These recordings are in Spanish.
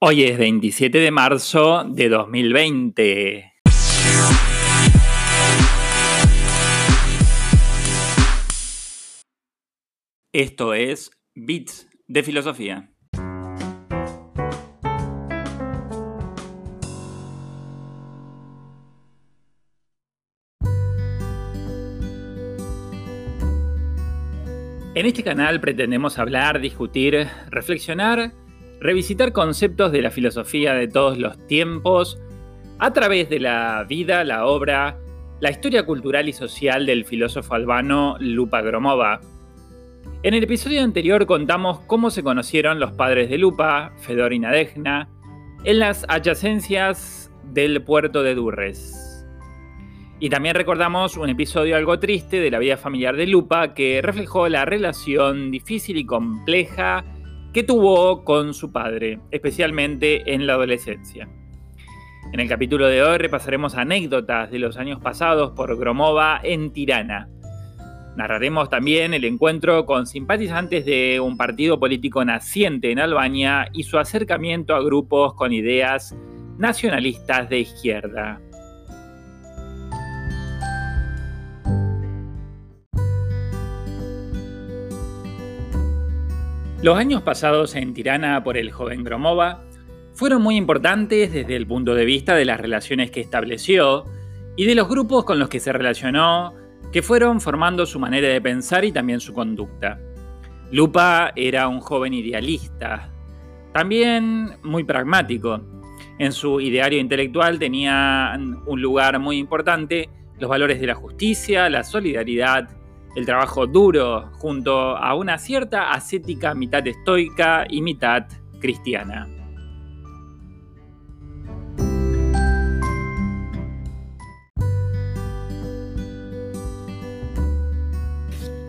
Hoy es 27 de marzo de 2020. Esto es Bits de Filosofía. En este canal pretendemos hablar, discutir, reflexionar revisitar conceptos de la filosofía de todos los tiempos a través de la vida, la obra, la historia cultural y social del filósofo albano Lupa Gromova. En el episodio anterior contamos cómo se conocieron los padres de Lupa, Fedor y Nadegna, en las adyacencias del puerto de Durres. Y también recordamos un episodio algo triste de la vida familiar de Lupa que reflejó la relación difícil y compleja que tuvo con su padre, especialmente en la adolescencia. En el capítulo de hoy repasaremos anécdotas de los años pasados por Gromova en Tirana. Narraremos también el encuentro con simpatizantes de un partido político naciente en Albania y su acercamiento a grupos con ideas nacionalistas de izquierda. Los años pasados en Tirana por el joven Gromova fueron muy importantes desde el punto de vista de las relaciones que estableció y de los grupos con los que se relacionó, que fueron formando su manera de pensar y también su conducta. Lupa era un joven idealista, también muy pragmático. En su ideario intelectual tenían un lugar muy importante los valores de la justicia, la solidaridad el trabajo duro junto a una cierta ascética mitad estoica y mitad cristiana.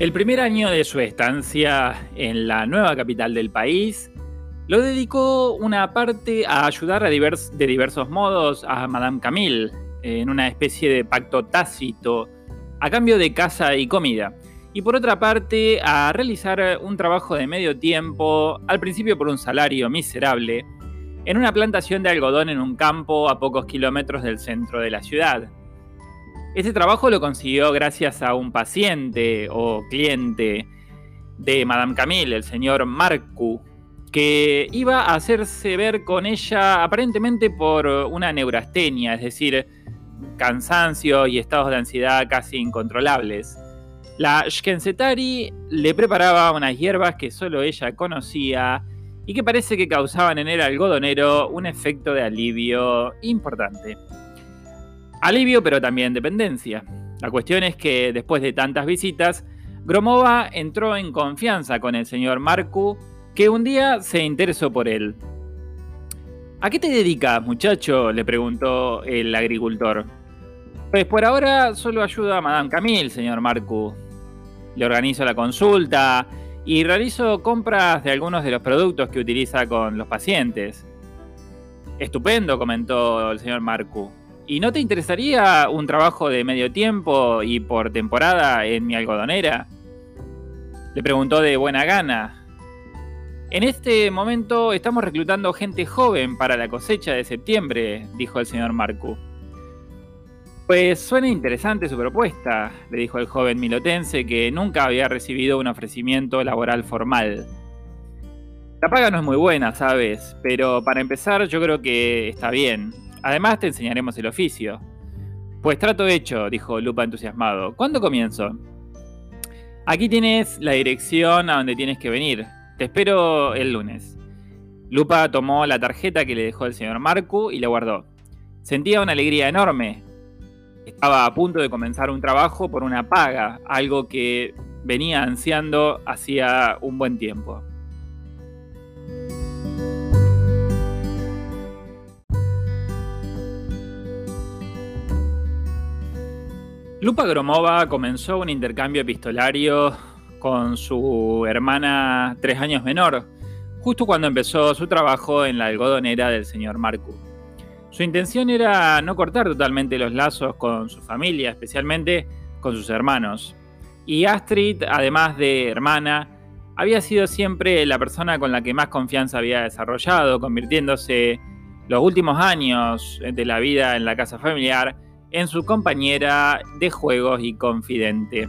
El primer año de su estancia en la nueva capital del país lo dedicó una parte a ayudar de diversos modos a Madame Camille en una especie de pacto tácito a cambio de casa y comida. Y por otra parte, a realizar un trabajo de medio tiempo, al principio por un salario miserable, en una plantación de algodón en un campo a pocos kilómetros del centro de la ciudad. Este trabajo lo consiguió gracias a un paciente o cliente de Madame Camille, el señor Marcu, que iba a hacerse ver con ella aparentemente por una neurastenia, es decir, cansancio y estados de ansiedad casi incontrolables. La Shkensetari le preparaba unas hierbas que solo ella conocía y que parece que causaban en el algodonero un efecto de alivio importante. Alivio pero también dependencia. La cuestión es que después de tantas visitas, Gromova entró en confianza con el señor Marku, que un día se interesó por él. ¿A qué te dedicas, muchacho? le preguntó el agricultor. Pues por ahora solo ayuda a Madame Camille, señor Marcu. Le organizo la consulta y realizo compras de algunos de los productos que utiliza con los pacientes. Estupendo, comentó el señor Marcu. ¿Y no te interesaría un trabajo de medio tiempo y por temporada en mi algodonera? Le preguntó de buena gana. En este momento estamos reclutando gente joven para la cosecha de septiembre, dijo el señor Marcu. Pues suena interesante su propuesta, le dijo el joven milotense que nunca había recibido un ofrecimiento laboral formal. La paga no es muy buena, sabes, pero para empezar yo creo que está bien. Además te enseñaremos el oficio. Pues trato hecho, dijo Lupa entusiasmado. ¿Cuándo comienzo? Aquí tienes la dirección a donde tienes que venir. Te espero el lunes. Lupa tomó la tarjeta que le dejó el señor Marcu y la guardó. Sentía una alegría enorme, estaba a punto de comenzar un trabajo por una paga, algo que venía ansiando hacía un buen tiempo. Lupa Gromova comenzó un intercambio epistolario con su hermana tres años menor, justo cuando empezó su trabajo en la algodonera del señor Marcu. Su intención era no cortar totalmente los lazos con su familia, especialmente con sus hermanos. Y Astrid, además de hermana, había sido siempre la persona con la que más confianza había desarrollado, convirtiéndose los últimos años de la vida en la casa familiar en su compañera de juegos y confidente.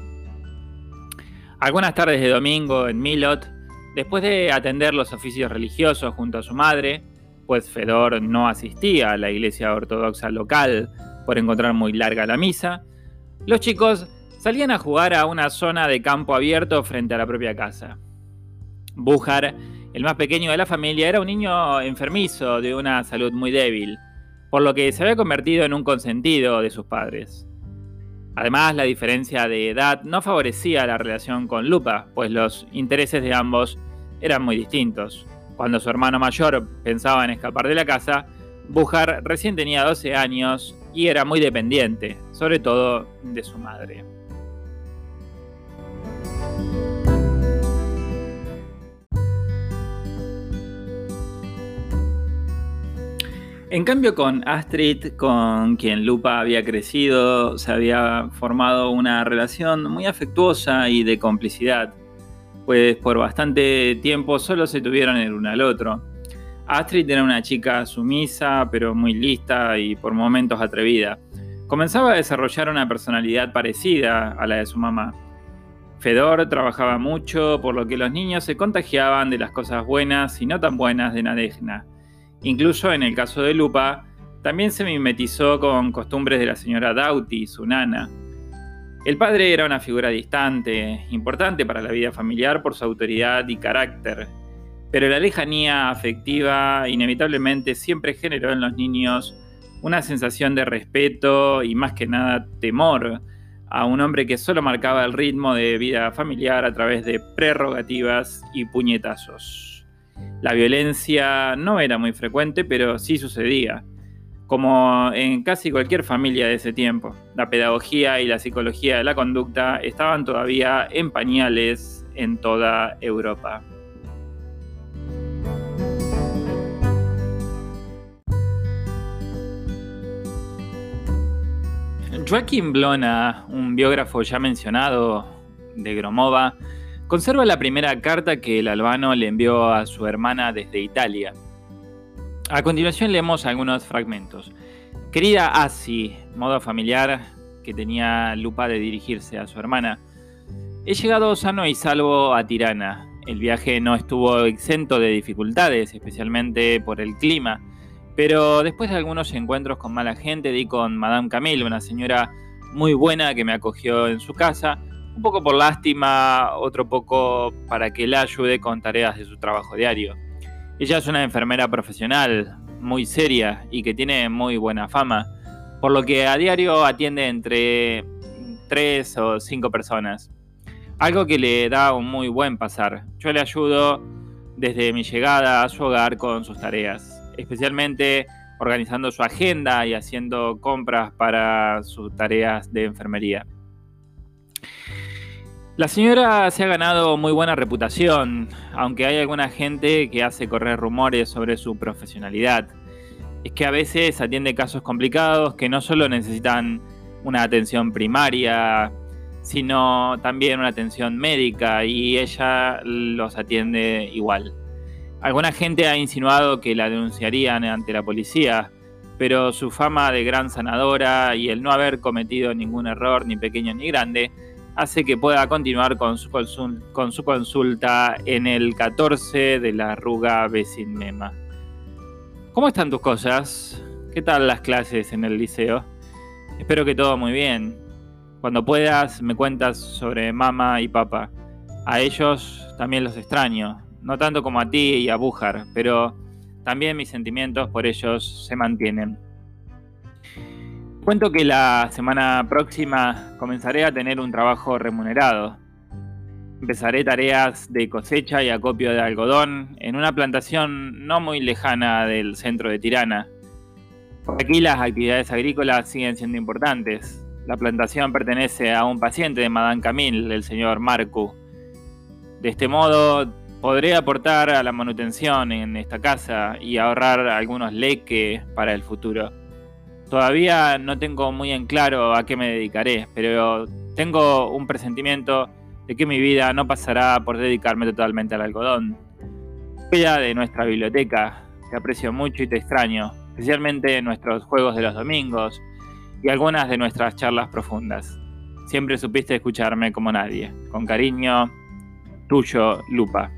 Algunas tardes de domingo en Milot, después de atender los oficios religiosos junto a su madre, pues Fedor no asistía a la iglesia ortodoxa local por encontrar muy larga la misa, los chicos salían a jugar a una zona de campo abierto frente a la propia casa. Bujar, el más pequeño de la familia, era un niño enfermizo de una salud muy débil, por lo que se había convertido en un consentido de sus padres. Además, la diferencia de edad no favorecía la relación con Lupa, pues los intereses de ambos eran muy distintos. Cuando su hermano mayor pensaba en escapar de la casa, Bujar recién tenía 12 años y era muy dependiente, sobre todo de su madre. En cambio con Astrid, con quien Lupa había crecido, se había formado una relación muy afectuosa y de complicidad, pues por bastante tiempo solo se tuvieron el uno al otro. Astrid era una chica sumisa, pero muy lista y por momentos atrevida. Comenzaba a desarrollar una personalidad parecida a la de su mamá. Fedor trabajaba mucho, por lo que los niños se contagiaban de las cosas buenas y no tan buenas de Nadejna Incluso en el caso de Lupa, también se mimetizó con costumbres de la señora Doughty, su nana. El padre era una figura distante, importante para la vida familiar por su autoridad y carácter, pero la lejanía afectiva inevitablemente siempre generó en los niños una sensación de respeto y más que nada temor a un hombre que solo marcaba el ritmo de vida familiar a través de prerrogativas y puñetazos. La violencia no era muy frecuente, pero sí sucedía, como en casi cualquier familia de ese tiempo. La pedagogía y la psicología de la conducta estaban todavía en pañales en toda Europa. Joaquín Blona, un biógrafo ya mencionado de Gromova, Conserva la primera carta que el albano le envió a su hermana desde Italia. A continuación leemos algunos fragmentos. Querida Asi, modo familiar que tenía Lupa de dirigirse a su hermana, he llegado sano y salvo a Tirana. El viaje no estuvo exento de dificultades, especialmente por el clima, pero después de algunos encuentros con mala gente di con Madame Camille, una señora muy buena que me acogió en su casa, un poco por lástima, otro poco para que la ayude con tareas de su trabajo diario. Ella es una enfermera profesional, muy seria y que tiene muy buena fama, por lo que a diario atiende entre 3 o 5 personas. Algo que le da un muy buen pasar. Yo le ayudo desde mi llegada a su hogar con sus tareas, especialmente organizando su agenda y haciendo compras para sus tareas de enfermería. La señora se ha ganado muy buena reputación, aunque hay alguna gente que hace correr rumores sobre su profesionalidad. Es que a veces atiende casos complicados que no solo necesitan una atención primaria, sino también una atención médica y ella los atiende igual. Alguna gente ha insinuado que la denunciarían ante la policía, pero su fama de gran sanadora y el no haber cometido ningún error, ni pequeño ni grande, hace que pueda continuar con su, con su consulta en el 14 de la arruga Mema. ¿Cómo están tus cosas? ¿Qué tal las clases en el liceo? Espero que todo muy bien. Cuando puedas me cuentas sobre mamá y papá. A ellos también los extraño, no tanto como a ti y a Bújar, pero también mis sentimientos por ellos se mantienen. Cuento que la semana próxima comenzaré a tener un trabajo remunerado. Empezaré tareas de cosecha y acopio de algodón en una plantación no muy lejana del centro de Tirana. Por aquí las actividades agrícolas siguen siendo importantes. La plantación pertenece a un paciente de Madame Camille, el señor Marcu. De este modo, podré aportar a la manutención en esta casa y ahorrar algunos leques para el futuro. Todavía no tengo muy en claro a qué me dedicaré, pero tengo un presentimiento de que mi vida no pasará por dedicarme totalmente al algodón. Cuida de nuestra biblioteca, te aprecio mucho y te extraño, especialmente nuestros juegos de los domingos y algunas de nuestras charlas profundas. Siempre supiste escucharme como nadie. Con cariño, tuyo, Lupa.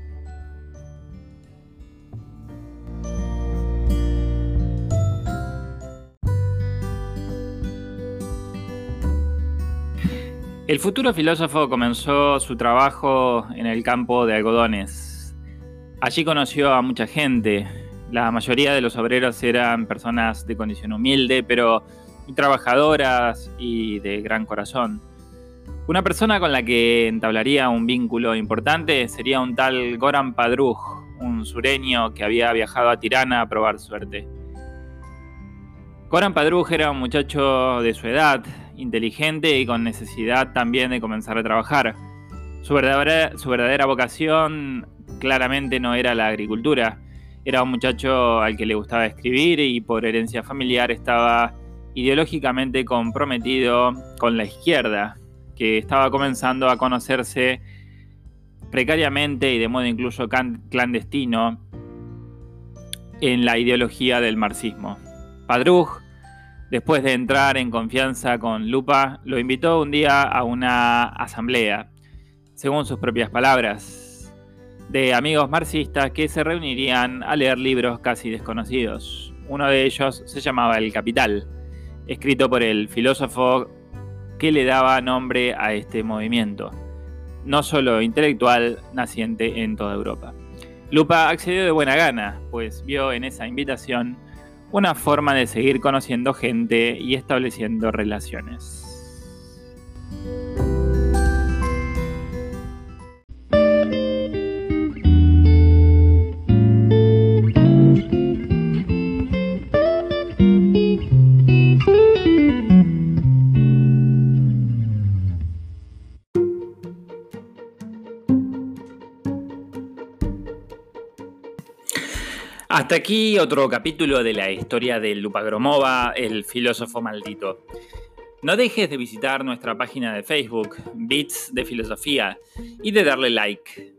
El futuro filósofo comenzó su trabajo en el campo de algodones. Allí conoció a mucha gente. La mayoría de los obreros eran personas de condición humilde, pero trabajadoras y de gran corazón. Una persona con la que entablaría un vínculo importante sería un tal Goran Padruj, un sureño que había viajado a Tirana a probar suerte. Goran Padruj era un muchacho de su edad, inteligente y con necesidad también de comenzar a trabajar. Su verdadera, su verdadera vocación claramente no era la agricultura. Era un muchacho al que le gustaba escribir y por herencia familiar estaba ideológicamente comprometido con la izquierda, que estaba comenzando a conocerse precariamente y de modo incluso clandestino en la ideología del marxismo. Padruj Después de entrar en confianza con Lupa, lo invitó un día a una asamblea, según sus propias palabras, de amigos marxistas que se reunirían a leer libros casi desconocidos. Uno de ellos se llamaba El Capital, escrito por el filósofo que le daba nombre a este movimiento, no solo intelectual, naciente en toda Europa. Lupa accedió de buena gana, pues vio en esa invitación una forma de seguir conociendo gente y estableciendo relaciones. Hasta aquí otro capítulo de la historia de Lupagromova, el filósofo maldito. No dejes de visitar nuestra página de Facebook, Bits de Filosofía, y de darle like.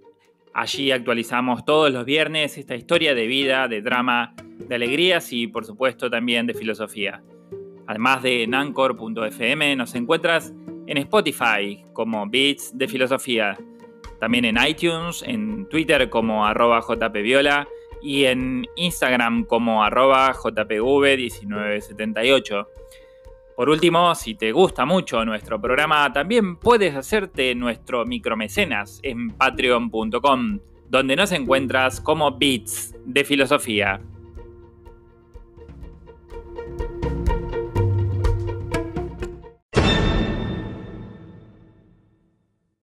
Allí actualizamos todos los viernes esta historia de vida, de drama, de alegrías y por supuesto también de filosofía. Además de nancor.fm nos encuentras en Spotify como Bits de Filosofía, también en iTunes, en Twitter como arroba jpviola y en Instagram como arroba jpv1978. Por último, si te gusta mucho nuestro programa, también puedes hacerte nuestro micromecenas en patreon.com, donde nos encuentras como Bits de Filosofía.